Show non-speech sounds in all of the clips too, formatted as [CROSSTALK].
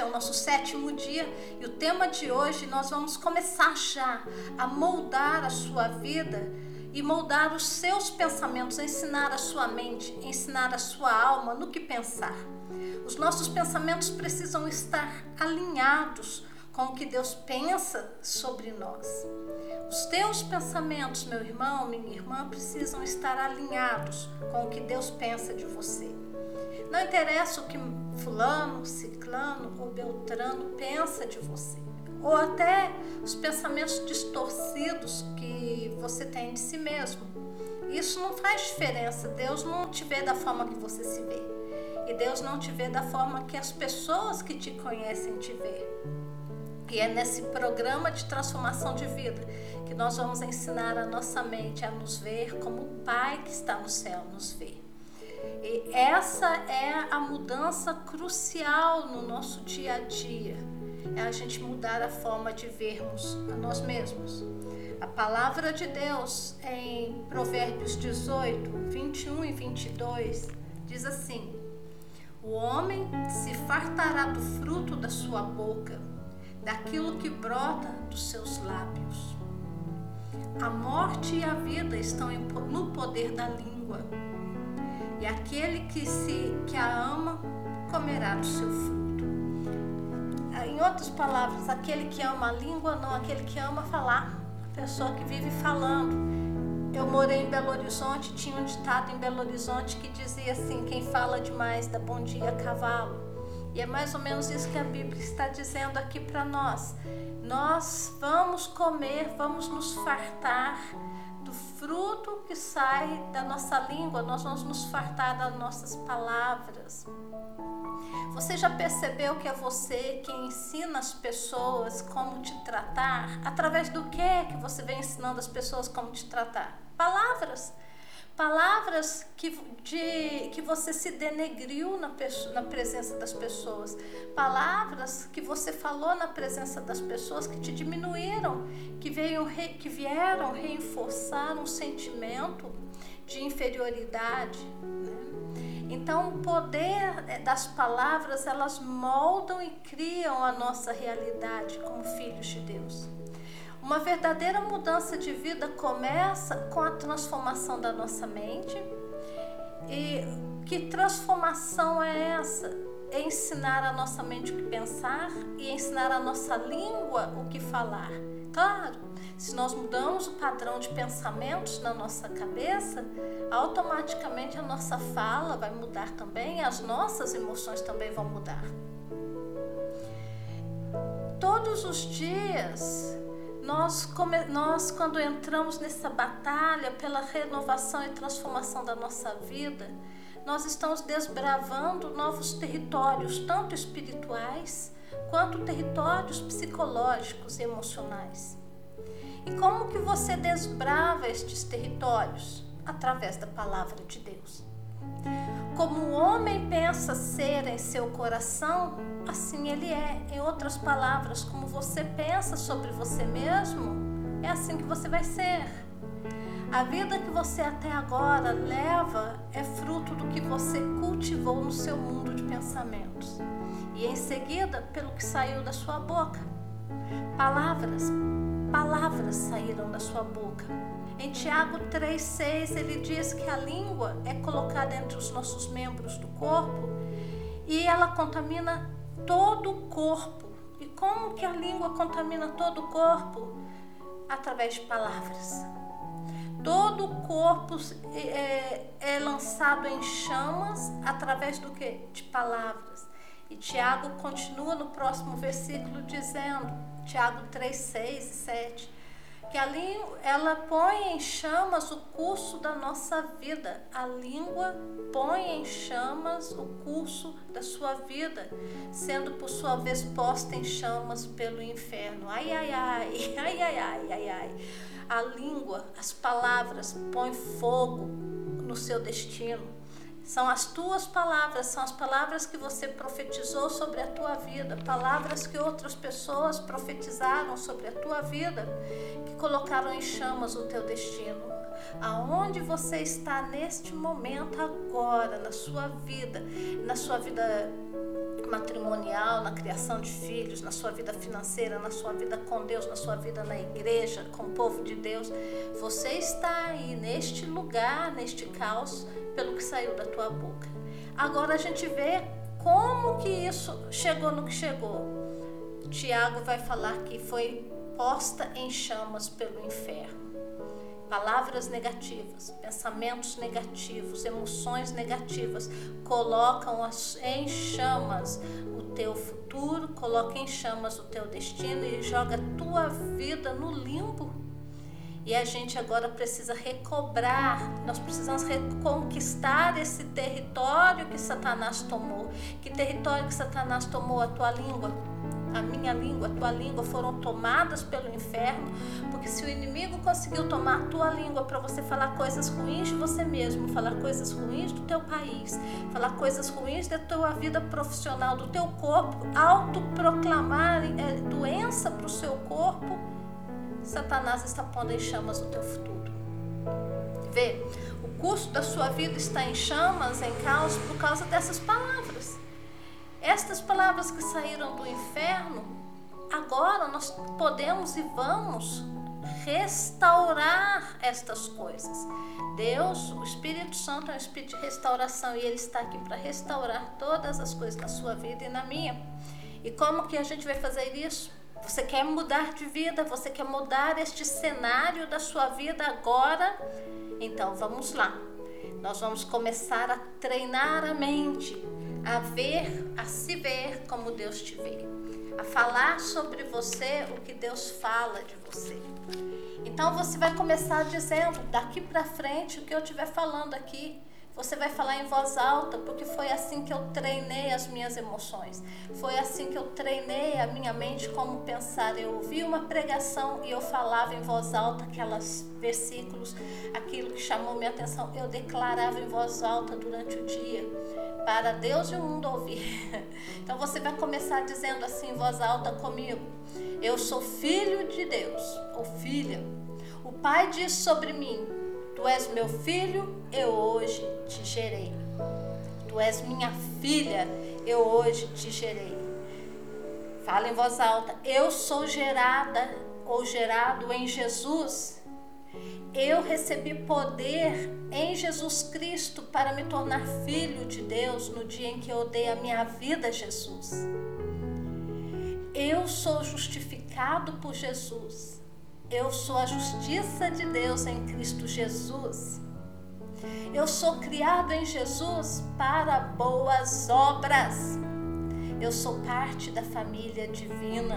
é o nosso sétimo dia e o tema de hoje nós vamos começar já a moldar a sua vida e moldar os seus pensamentos, ensinar a sua mente, ensinar a sua alma no que pensar. Os nossos pensamentos precisam estar alinhados com o que Deus pensa sobre nós. Os teus pensamentos, meu irmão, minha irmã, precisam estar alinhados com o que Deus pensa de você. Não interessa o que fulano, ciclano ou beltrano pensa de você, ou até os pensamentos distorcidos que você tem de si mesmo. Isso não faz diferença. Deus não te vê da forma que você se vê. E Deus não te vê da forma que as pessoas que te conhecem te vê. E é nesse programa de transformação de vida que nós vamos ensinar a nossa mente a nos ver como o Pai que está no céu nos vê. E essa é a mudança crucial no nosso dia a dia. É a gente mudar a forma de vermos a nós mesmos. A palavra de Deus em Provérbios 18, 21 e 22 diz assim: O homem se fartará do fruto da sua boca, daquilo que brota dos seus lábios. A morte e a vida estão no poder da língua e aquele que se que a ama comerá do seu fruto. Em outras palavras, aquele que ama a língua, não aquele que ama falar, a pessoa que vive falando. Eu morei em Belo Horizonte, tinha um ditado em Belo Horizonte que dizia assim: quem fala demais dá bom dia a cavalo. E é mais ou menos isso que a Bíblia está dizendo aqui para nós. Nós vamos comer, vamos nos fartar do fruto que sai da nossa língua, nós vamos nos fartar das nossas palavras. Você já percebeu que é você quem ensina as pessoas como te tratar? Através do que que você vem ensinando as pessoas como te tratar? Palavras palavras que, de, que você se denegriu na, na presença das pessoas, palavras que você falou na presença das pessoas que te diminuíram, que, veio, que vieram reforçar um sentimento de inferioridade. Né? Então, o poder eh, das palavras, elas moldam e criam a nossa realidade como filhos de Deus. Uma verdadeira mudança de vida começa com a transformação da nossa mente. E que transformação é essa? É ensinar a nossa mente o que pensar e ensinar a nossa língua o que falar. Claro, se nós mudamos o padrão de pensamentos na nossa cabeça, automaticamente a nossa fala vai mudar também, as nossas emoções também vão mudar. Todos os dias nós, come, nós, quando entramos nessa batalha pela renovação e transformação da nossa vida, nós estamos desbravando novos territórios, tanto espirituais quanto territórios psicológicos e emocionais. E como que você desbrava estes territórios? Através da palavra de Deus. Como o homem pensa ser em seu coração, assim ele é. Em outras palavras, como você pensa sobre você mesmo, é assim que você vai ser. A vida que você até agora leva é fruto do que você cultivou no seu mundo de pensamentos. E em seguida, pelo que saiu da sua boca. Palavras, palavras saíram da sua boca. Em Tiago 3,6 ele diz que a língua é colocada entre os nossos membros do corpo e ela contamina todo o corpo. E como que a língua contamina todo o corpo? Através de palavras. Todo o corpo é, é lançado em chamas através do que? De palavras. E Tiago continua no próximo versículo dizendo, Tiago 3, 6 e 7 que a língua ela põe em chamas o curso da nossa vida. A língua põe em chamas o curso da sua vida, sendo por sua vez posta em chamas pelo inferno. Ai ai ai, [LAUGHS] ai ai ai, ai ai. A língua, as palavras põem fogo no seu destino são as tuas palavras, são as palavras que você profetizou sobre a tua vida, palavras que outras pessoas profetizaram sobre a tua vida, que colocaram em chamas o teu destino. Aonde você está neste momento agora, na sua vida, na sua vida matrimonial, na criação de filhos, na sua vida financeira, na sua vida com Deus, na sua vida na igreja, com o povo de Deus. Você está aí neste lugar, neste caos, pelo que saiu da tua boca. Agora a gente vê como que isso chegou no que chegou. Tiago vai falar que foi posta em chamas pelo inferno palavras negativas, pensamentos negativos, emoções negativas colocam em chamas o teu futuro, coloca em chamas o teu destino e joga a tua vida no limbo. E a gente agora precisa recobrar, nós precisamos reconquistar esse território que Satanás tomou. Que território que Satanás tomou? A tua língua a minha língua, a tua língua foram tomadas pelo inferno, porque se o inimigo conseguiu tomar a tua língua para você falar coisas ruins de você mesmo, falar coisas ruins do teu país, falar coisas ruins da tua vida profissional, do teu corpo, autoproclamar é, doença para o seu corpo, Satanás está pondo em chamas o teu futuro. Vê, o custo da sua vida está em chamas, em caos, por causa dessas palavras. Estas palavras que saíram do inferno, agora nós podemos e vamos restaurar estas coisas. Deus, o Espírito Santo é um espírito de restauração e ele está aqui para restaurar todas as coisas na sua vida e na minha. E como que a gente vai fazer isso? Você quer mudar de vida, você quer mudar este cenário da sua vida agora? Então vamos lá. Nós vamos começar a treinar a mente a ver, a se ver como Deus te vê, a falar sobre você o que Deus fala de você. Então você vai começar dizendo daqui para frente o que eu estiver falando aqui. Você vai falar em voz alta, porque foi assim que eu treinei as minhas emoções. Foi assim que eu treinei a minha mente como pensar. Eu ouvi uma pregação e eu falava em voz alta aqueles versículos, aquilo que chamou minha atenção. Eu declarava em voz alta durante o dia para Deus e o mundo ouvir. [LAUGHS] Então você vai começar dizendo assim em voz alta comigo: Eu sou filho de Deus, ou filha. O Pai diz sobre mim: Tu és meu filho, eu hoje te gerei. Tu és minha filha, eu hoje te gerei. Fala em voz alta: Eu sou gerada ou gerado em Jesus. Eu recebi poder em Jesus Cristo para me tornar filho de Deus no dia em que eu dei a minha vida a Jesus. Eu sou justificado por Jesus eu sou a justiça de Deus em Cristo Jesus. Eu sou criado em Jesus para boas obras. Eu sou parte da família divina.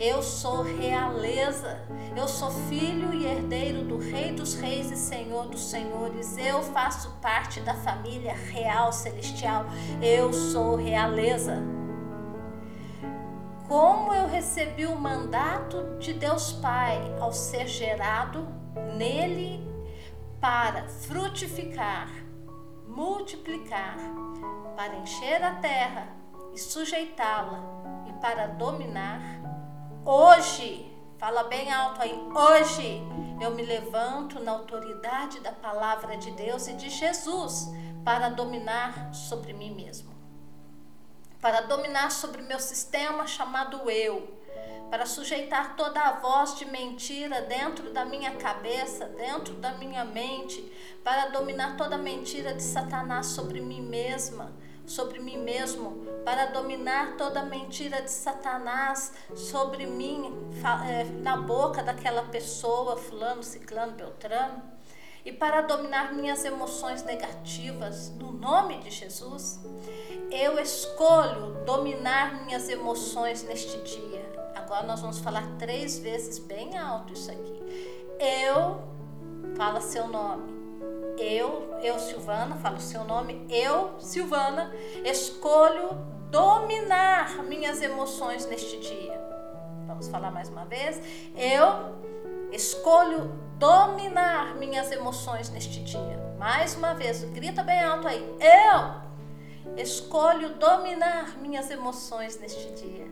Eu sou realeza. Eu sou filho e herdeiro do Rei dos Reis e Senhor dos Senhores. Eu faço parte da família real celestial. Eu sou realeza como eu recebi o mandato de Deus Pai ao ser gerado nele para frutificar, multiplicar, para encher a terra e sujeitá-la e para dominar, hoje, fala bem alto aí, hoje eu me levanto na autoridade da palavra de Deus e de Jesus para dominar sobre mim mesmo para dominar sobre meu sistema chamado eu, para sujeitar toda a voz de mentira dentro da minha cabeça, dentro da minha mente, para dominar toda a mentira de Satanás sobre mim mesma, sobre mim mesmo, para dominar toda a mentira de Satanás sobre mim, eh, na boca daquela pessoa, fulano, ciclano, beltrano e para dominar minhas emoções negativas, no nome de Jesus, eu escolho dominar minhas emoções neste dia. Agora nós vamos falar três vezes bem alto isso aqui. Eu, fala seu nome. Eu, eu Silvana, falo seu nome. Eu, Silvana, escolho dominar minhas emoções neste dia. Vamos falar mais uma vez. Eu escolho dominar minhas emoções neste dia. Mais uma vez, grita bem alto aí. Eu escolho dominar minhas emoções neste dia.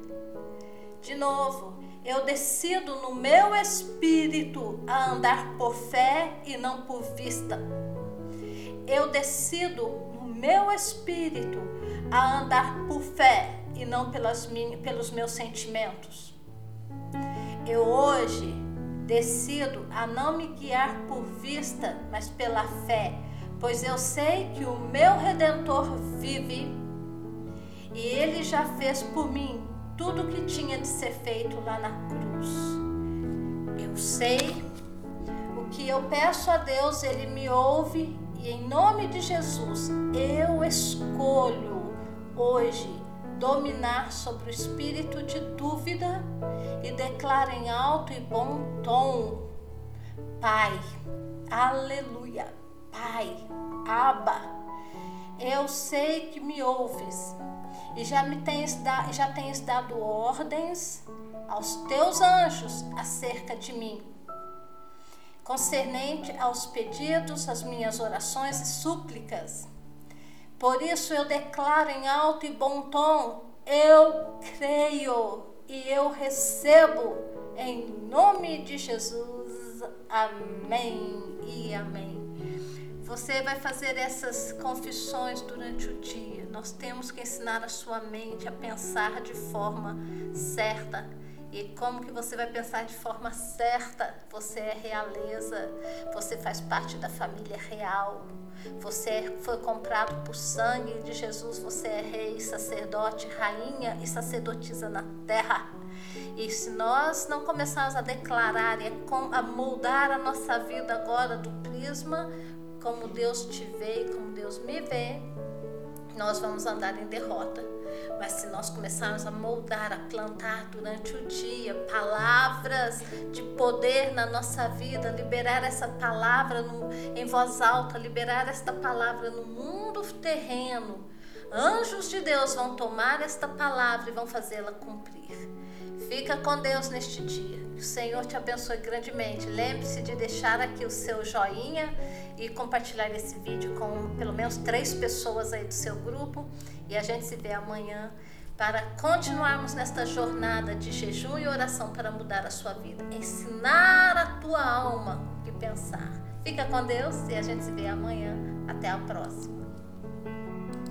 De novo, eu decido no meu espírito a andar por fé e não por vista. Eu decido no meu espírito a andar por fé e não pelas minhas, pelos meus sentimentos. Eu hoje decido a não me guiar por vista, mas pela fé, pois eu sei que o meu redentor vive e ele já fez por mim tudo o que tinha de ser feito lá na cruz. Eu sei o que eu peço a Deus, ele me ouve e em nome de Jesus eu escolho hoje dominar sobre o espírito de dúvida e declara em alto e bom tom: Pai, aleluia, Pai, Abba, eu sei que me ouves e já me tens, já tens dado ordens aos teus anjos acerca de mim, concernente aos pedidos, às minhas orações e súplicas por isso eu declaro em alto e bom tom: eu creio e eu recebo em nome de Jesus. Amém e amém. Você vai fazer essas confissões durante o dia. Nós temos que ensinar a sua mente a pensar de forma certa e como que você vai pensar de forma certa? Você é realeza, você faz parte da família real, você foi comprado por sangue de Jesus, você é rei, sacerdote, rainha e sacerdotisa na terra. E se nós não começarmos a declarar e a moldar a nossa vida agora do prisma, como Deus te vê e como Deus me vê, nós vamos andar em derrota. Mas se nós começarmos a moldar, a plantar durante o dia palavras de poder na nossa vida, liberar essa palavra no, em voz alta, liberar esta palavra no mundo terreno, anjos de Deus vão tomar esta palavra e vão fazê-la cumprir. Fica com Deus neste dia. Que o Senhor te abençoe grandemente. Lembre-se de deixar aqui o seu joinha e compartilhar esse vídeo com pelo menos três pessoas aí do seu grupo. E a gente se vê amanhã para continuarmos nesta jornada de jejum e oração para mudar a sua vida. Ensinar a tua alma o que pensar. Fica com Deus e a gente se vê amanhã. Até a próxima.